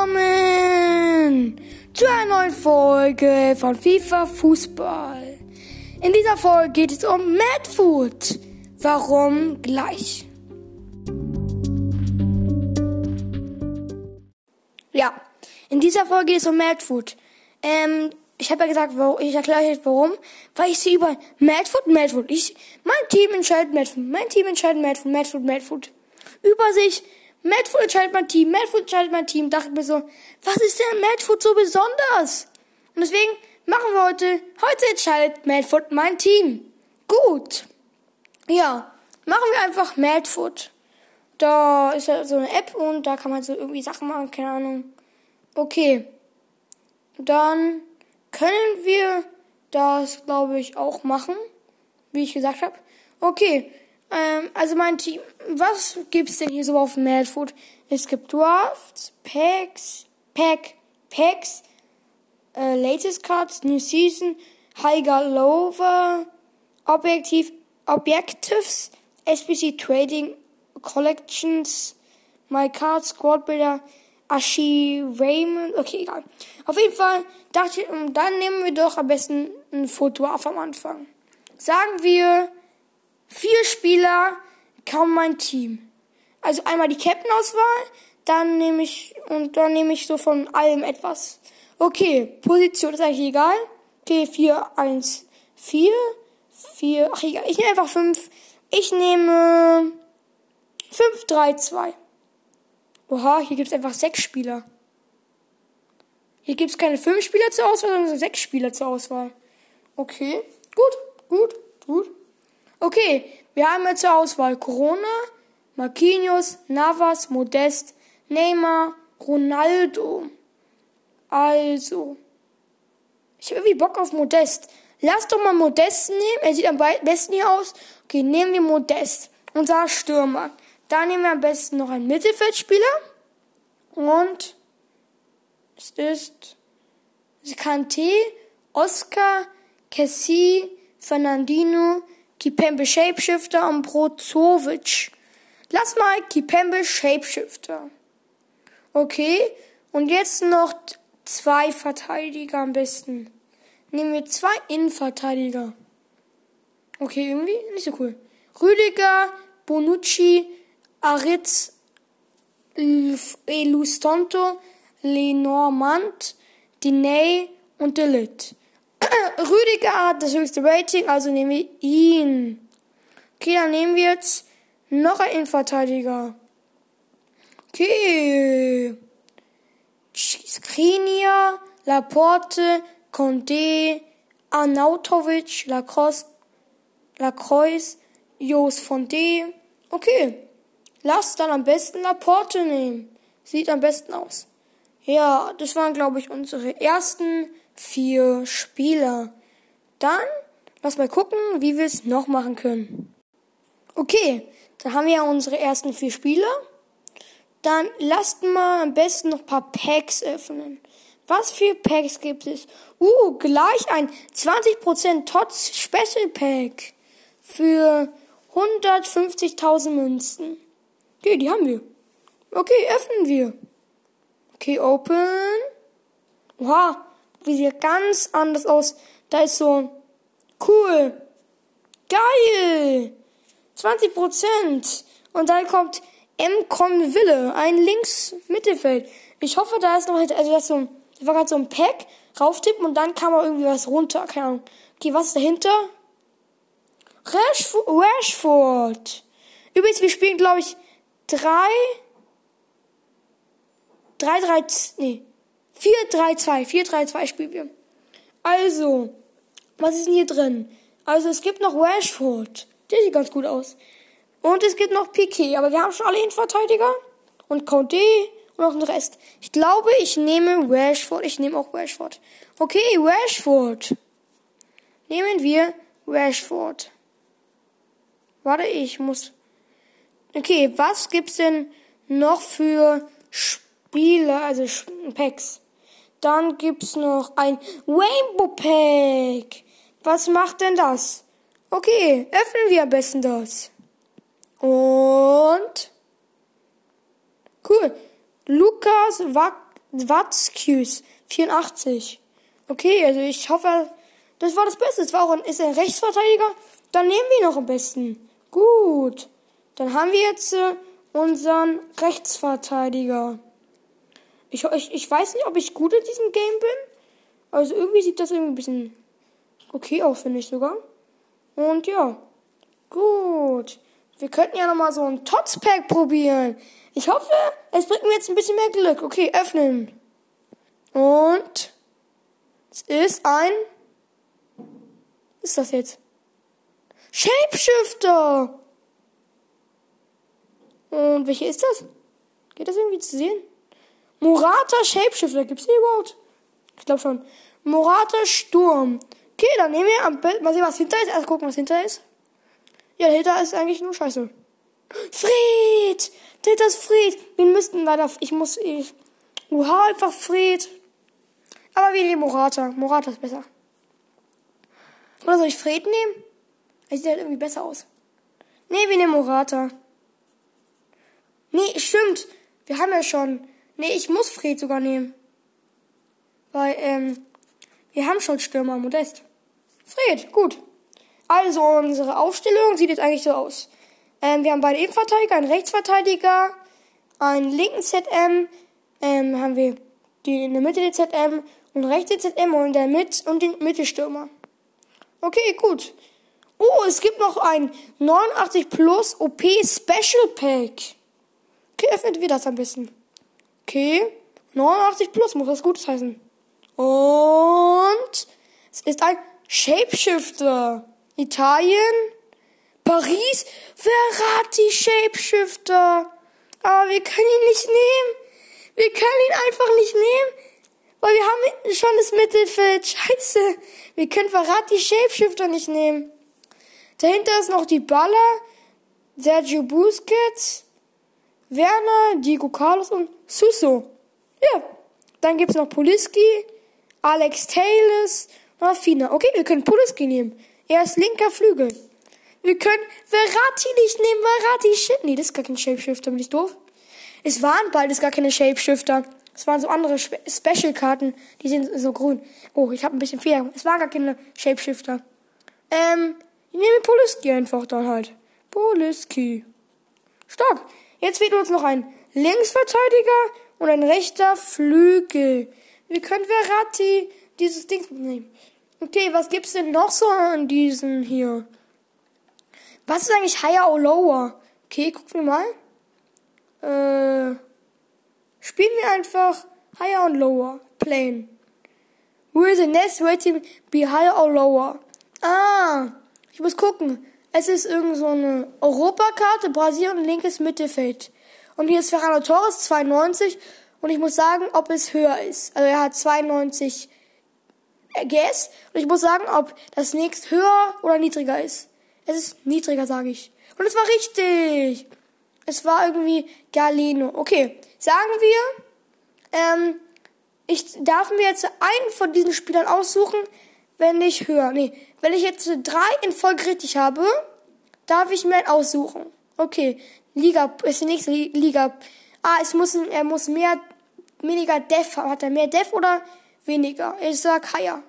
willkommen zu einer neuen Folge von FIFA Fußball. In dieser Folge geht es um Madfood. Warum gleich? Ja, in dieser Folge geht es um Madfood. Ähm, ich habe ja gesagt, ich erkläre jetzt warum. Weil ich sehe überall Madfood, Madfood. Ich, mein Team entscheidet Madfood, mein Team entscheidet Madfood, Madfood, Madfood. Übersicht Madfoot entscheidet mein Team, Madfoot entscheidet mein Team. Dachte mir so, was ist denn Madfoot so besonders? Und deswegen machen wir heute, heute entscheidet Madfoot mein Team. Gut. Ja, machen wir einfach Madfoot. Da ist ja so eine App und da kann man so irgendwie Sachen machen, keine Ahnung. Okay. Dann können wir das, glaube ich, auch machen, wie ich gesagt habe. Okay, ähm, also mein Team, was gibt's denn hier so auf Madfood? Es gibt Drafts, Packs, Pack, Packs, äh, Latest Cards, New Season, Higher Lover, Objektiv, Objectives, SBC Trading Collections, My Cards, Squad Builder, Ashi Raymond, okay, egal. Auf jeden Fall dachte ich, dann nehmen wir doch am besten ein Foto auf am Anfang. Sagen wir Vier Spieler, kaum mein Team. Also einmal die Captain-Auswahl, dann nehme ich, und dann nehme ich so von allem etwas. Okay, Position ist eigentlich egal. Okay, 4, 1, 4, 4, ach egal, ich nehme einfach 5. Ich nehme 5, 3, 2. Oha, hier gibt es einfach sechs Spieler. Hier gibt es keine fünf Spieler zur Auswahl, sondern sechs Spieler zur Auswahl. Okay, gut, gut, gut. Okay, wir haben jetzt zur Auswahl Corona, Marquinhos, Navas, Modest, Neymar, Ronaldo. Also, ich habe irgendwie Bock auf Modest. Lass doch mal Modest nehmen. Er sieht am besten hier aus. Okay, nehmen wir Modest. Unser Stürmer. Da nehmen wir am besten noch einen Mittelfeldspieler. Und es ist Kante, Oscar, Cassie, Fernandino, Kipembe Shapeshifter und Brozovic. Lass mal Kipembe Shapeshifter. Okay, und jetzt noch zwei Verteidiger am besten. Nehmen wir zwei Innenverteidiger. Okay, irgendwie nicht so cool. Rüdiger, Bonucci, Aritz, Elustonto, Lenormand, Diney und Delit. Rüdiger hat das höchste Rating, also nehmen wir ihn. Okay, dann nehmen wir jetzt noch einen Innenverteidiger. Okay. Skriniar, Laporte, Condé, Arnautovic, Lacrosse, Lacroix, Jos Fondé. Okay. Lass dann am besten Laporte nehmen. Sieht am besten aus. Ja, das waren, glaube ich, unsere ersten vier Spieler. Dann lass mal gucken, wie wir es noch machen können. Okay, da haben wir ja unsere ersten vier Spieler. Dann lasst mal am besten noch ein paar Packs öffnen. Was für Packs gibt es? Uh, gleich ein 20% Tots Special Pack für 150.000 Münzen. Okay, die haben wir. Okay, öffnen wir. Okay, open. Wow, wie sieht ganz anders aus. Da ist so cool. Geil. 20 Prozent. Und dann kommt M. Conville, ein Links-Mittelfeld. Ich hoffe, da ist noch, also das so, da war gerade so ein Pack, rauftippen und dann kam auch irgendwie was runter. Keine Ahnung. Okay, was ist dahinter? Rashford. Rashford. Übrigens, wir spielen, glaube ich, drei, drei, drei, nee, 4-3-2. 4-3-2 spielen wir. Also, was ist denn hier drin? Also, es gibt noch Rashford. Der sieht ganz gut aus. Und es gibt noch Piquet. Aber wir haben schon alle Innenverteidiger. Und Condé und noch den Rest. Ich glaube, ich nehme Rashford. Ich nehme auch Rashford. Okay, Rashford. Nehmen wir Rashford. Warte, ich muss. Okay, was gibt's denn noch für Spiele, also Packs? Dann gibt's noch ein Rainbow Pack. Was macht denn das? Okay, öffnen wir am besten das. Und cool. Lukas Watzküs 84. Okay, also ich hoffe, das war das Beste. Das war auch ein, ist ein Rechtsverteidiger. Dann nehmen wir ihn noch am besten. Gut. Dann haben wir jetzt äh, unseren Rechtsverteidiger. Ich, ich, ich weiß nicht, ob ich gut in diesem Game bin. Also irgendwie sieht das irgendwie ein bisschen okay aus, finde ich sogar. Und ja. Gut. Wir könnten ja nochmal so ein Tots-Pack probieren. Ich hoffe, es bringt mir jetzt ein bisschen mehr Glück. Okay, öffnen. Und es ist ein. Was ist das jetzt? Shapeshifter! Und welche ist das? Geht das irgendwie zu sehen? Morata Shapeshifter, gibt's die überhaupt? Ich glaube schon. Morata Sturm. Okay, dann nehmen wir am Bild. Mal sehen, was hinter ist. Erst gucken, was hinter ist. Ja, dahinter ist eigentlich nur Scheiße. Fried! Dahinter ist Fried! Wir müssten leider. Ich muss. Ich. Oha, einfach Fried. Aber wir nehmen Morata. Morata ist besser. Oder soll ich Fred nehmen? Er sieht halt irgendwie besser aus. Nee, wir nehmen Morata. Nee, stimmt. Wir haben ja schon. Nee, ich muss Fred sogar nehmen. Weil, ähm, wir haben schon Stürmer, Modest. Fred, gut. Also, unsere Aufstellung sieht jetzt eigentlich so aus. Ähm, wir haben beide Innenverteidiger, einen Rechtsverteidiger, einen linken ZM, ähm, haben wir die in der Mitte den ZM und rechts den ZM und der Mit und den Mittelstürmer. Okay, gut. Oh, es gibt noch ein 89 Plus OP Special Pack. Okay, öffnen wir das am besten. Okay, 89 Plus muss was Gutes heißen. Und es ist ein Shapeshifter. Italien, Paris, Verratti Shapeshifter. Aber wir können ihn nicht nehmen. Wir können ihn einfach nicht nehmen. Weil wir haben schon das Mittelfeld. Scheiße. Wir können Verratti Shapeshifter nicht nehmen. Dahinter ist noch die Baller, Sergio Busquets, Werner, Diego Carlos und Suso. Ja. Dann gibt's noch Poliski, Alex Taylors und Affina. Okay, wir können Poliski nehmen. Er ist linker Flügel. Wir können Verratti nicht nehmen. Verratti, shit. Nee, das ist gar kein Shapeshifter, bin ich doof? Es waren beides gar keine Shapeshifter. Es waren so andere Spe Special-Karten, die sind so grün. Oh, ich habe ein bisschen Fehler. Es waren gar keine Shapeshifter. Ähm, ich nehme Poliski einfach dann halt. Poliski. Stark. Jetzt fehlt uns noch ein Linksverteidiger und ein rechter Flügel. Wir können Verratti dieses Ding nehmen. Okay, was gibt's denn noch so an diesem hier? Was ist eigentlich higher or lower? Okay, gucken wir mal. Äh, spielen wir einfach higher und lower. Plain. Will the next rating be higher or lower? Ah, ich muss gucken. Es ist irgend so eine Europakarte, Brasilien linkes Mittelfeld. Und hier ist Ferrano Torres 92 und ich muss sagen, ob es höher ist. Also er hat 92 Guess. Und ich muss sagen, ob das nächst höher oder niedriger ist. Es ist niedriger, sage ich. Und es war richtig. Es war irgendwie Galeno. Okay, sagen wir, ähm, ich darf mir jetzt einen von diesen Spielern aussuchen, wenn ich höher. Nee, wenn ich jetzt drei in Folge richtig habe, darf ich mir einen aussuchen. Okay, Liga ist die nächste Liga. Ah, es muss, er muss mehr, weniger Def haben. Hat er mehr Def oder weniger. Ich sag higher.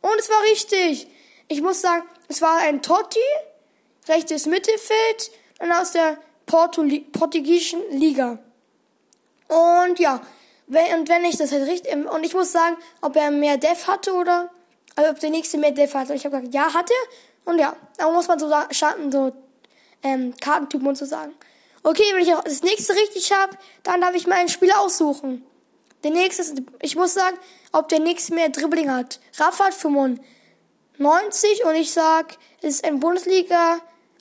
Und es war richtig. Ich muss sagen, es war ein Totti, rechtes Mittelfeld und aus der Porto portugiesischen Liga. Und ja, wenn, und wenn ich das halt richtig, und ich muss sagen, ob er mehr Def hatte oder, also ob der nächste mehr Def hatte. Ich habe gesagt, ja, hatte. Und ja, da muss man so sagen, so, ähm, Kartentypen und so sagen. Okay, wenn ich auch das nächste richtig habe, dann darf ich mir einen Spieler aussuchen. Der nächste ist, ich muss sagen, ob der nächste mehr Dribbling hat. Rafa hat 95 und ich sag, es ist ein Bundesliga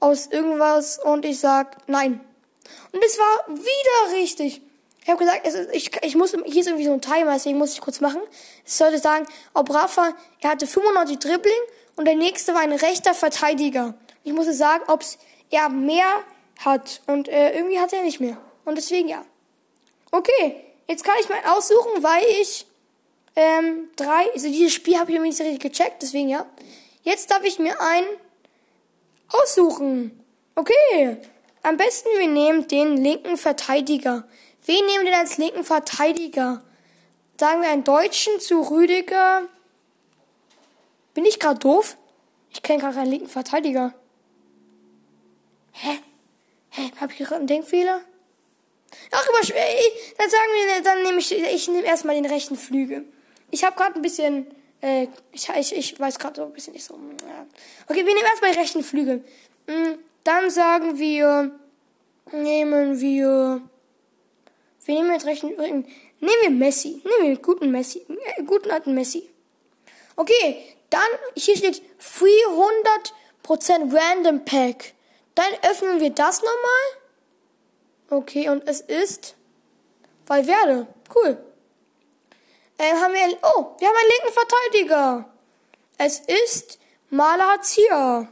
aus irgendwas und ich sag nein. Und es war wieder richtig. Ich habe gesagt, ist, ich, ich muss, hier ist irgendwie so ein Timer, deswegen muss ich kurz machen. Ich sollte sagen, ob Rafa, er hatte 95 Dribbling und der nächste war ein rechter Verteidiger. Ich musste sagen, ob er mehr hat und äh, irgendwie hat er nicht mehr. Und deswegen ja. Okay, Jetzt kann ich mal aussuchen, weil ich ähm, drei, also dieses Spiel habe ich mir nicht richtig gecheckt, deswegen ja. Jetzt darf ich mir einen aussuchen. Okay. Am besten wir nehmen den linken Verteidiger. Wen nehmen wir denn als linken Verteidiger? Sagen wir einen Deutschen zu Rüdiger. Bin ich gerade doof? Ich kenne gerade keinen linken Verteidiger. Hä? Hä? Hab ich gerade einen Denkfehler? Ach, überschwer. Dann sagen wir, dann nehme ich, ich nehme erstmal den rechten Flügel. Ich habe gerade ein bisschen, äh, ich, ich, ich weiß gerade so ein bisschen nicht so. Ja. Okay, wir nehmen erstmal den rechten Flügel. Hm, dann sagen wir, nehmen wir, wir nehmen jetzt rechten, nehmen wir Messi, nehmen wir guten Messi, äh, guten alten Messi. Okay, dann, hier steht 400% Random Pack. Dann öffnen wir das nochmal. Okay, und es ist Valverde. Cool. Äh, haben wir, oh, wir haben einen linken Verteidiger. Es ist Malazia.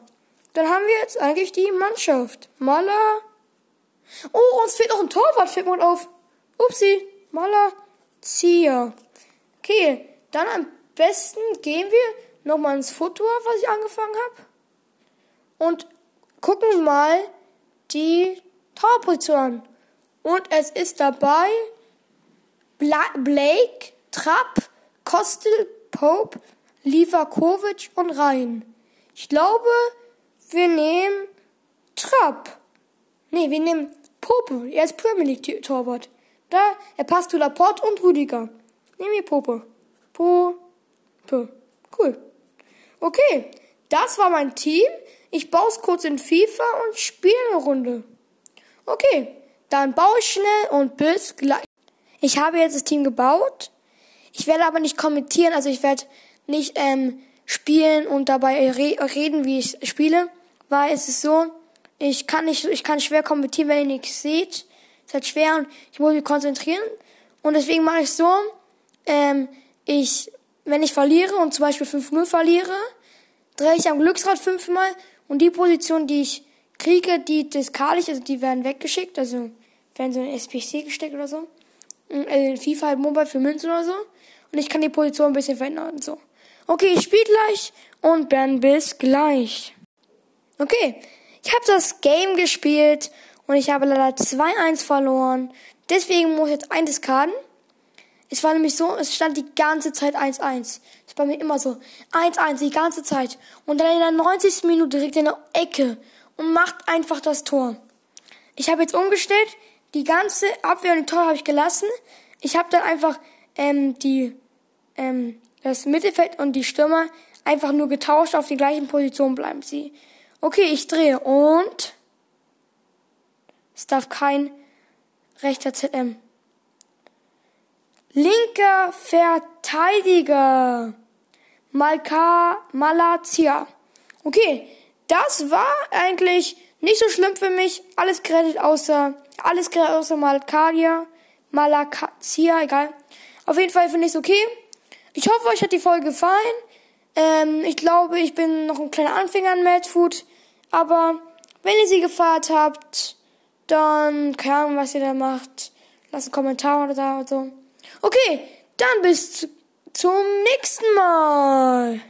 Dann haben wir jetzt eigentlich die Mannschaft. Mala. Oh, uns fehlt noch ein Torwart, fällt mir auf. Upsi. Malazia. Okay, dann am besten gehen wir nochmal ins Foto, was ich angefangen habe. Und gucken mal die Torposition. Und es ist dabei Bla Blake, Trapp, Kostel, Pope, Livakovic und Rhein. Ich glaube, wir nehmen Trapp. Nee, wir nehmen Pope. Er ist Premier League Torwart. Da, er passt zu Laporte und Rüdiger. Nehmen wir Pope. Pope. Cool. Okay, das war mein Team. Ich baue es kurz in FIFA und spiele eine Runde. Okay, dann baue ich schnell und bis gleich. Ich habe jetzt das Team gebaut. Ich werde aber nicht kommentieren, also ich werde nicht ähm, spielen und dabei re reden, wie ich spiele, weil es ist so, ich kann nicht, ich kann schwer kommentieren, wenn ihr nichts seht. Halt schwer und ich muss mich konzentrieren. Und deswegen mache ich so, ähm, ich, wenn ich verliere und zum Beispiel 5-0 verliere, drehe ich am Glücksrad fünfmal und die Position, die ich kriege, die diskale ich, also die werden weggeschickt, also werden so in SPC gesteckt oder so. Also in FIFA halt Mobile für Münzen oder so. Und ich kann die Position ein bisschen verändern und so. Okay, ich spiele gleich und dann bis gleich. Okay, ich habe das Game gespielt und ich habe leider 2-1 verloren. Deswegen muss ich jetzt ein diskarden. Es war nämlich so, es stand die ganze Zeit 1-1. Das ist bei mir immer so. 1-1 die ganze Zeit. Und dann in der 90. Minute direkt in der Ecke und macht einfach das Tor. Ich habe jetzt umgestellt. Die ganze Abwehr und die Tor habe ich gelassen. Ich habe dann einfach ähm, die ähm, das Mittelfeld und die Stürmer einfach nur getauscht auf die gleichen Positionen bleiben sie. Okay, ich drehe und es darf kein rechter ZM. Linker Verteidiger. Malka Malazia. Okay, das war eigentlich nicht so schlimm für mich. Alles Credit außer, alles Credit außer Malkadia. Malakazia, egal. Auf jeden Fall finde ich es okay. Ich hoffe, euch hat die Folge gefallen. Ähm, ich glaube, ich bin noch ein kleiner Anfänger an Madfood. Aber wenn ihr sie gefeiert habt, dann keine Ahnung, was ihr da macht. Lasst einen Kommentar oder da oder so. Okay, dann bis zum nächsten Mal.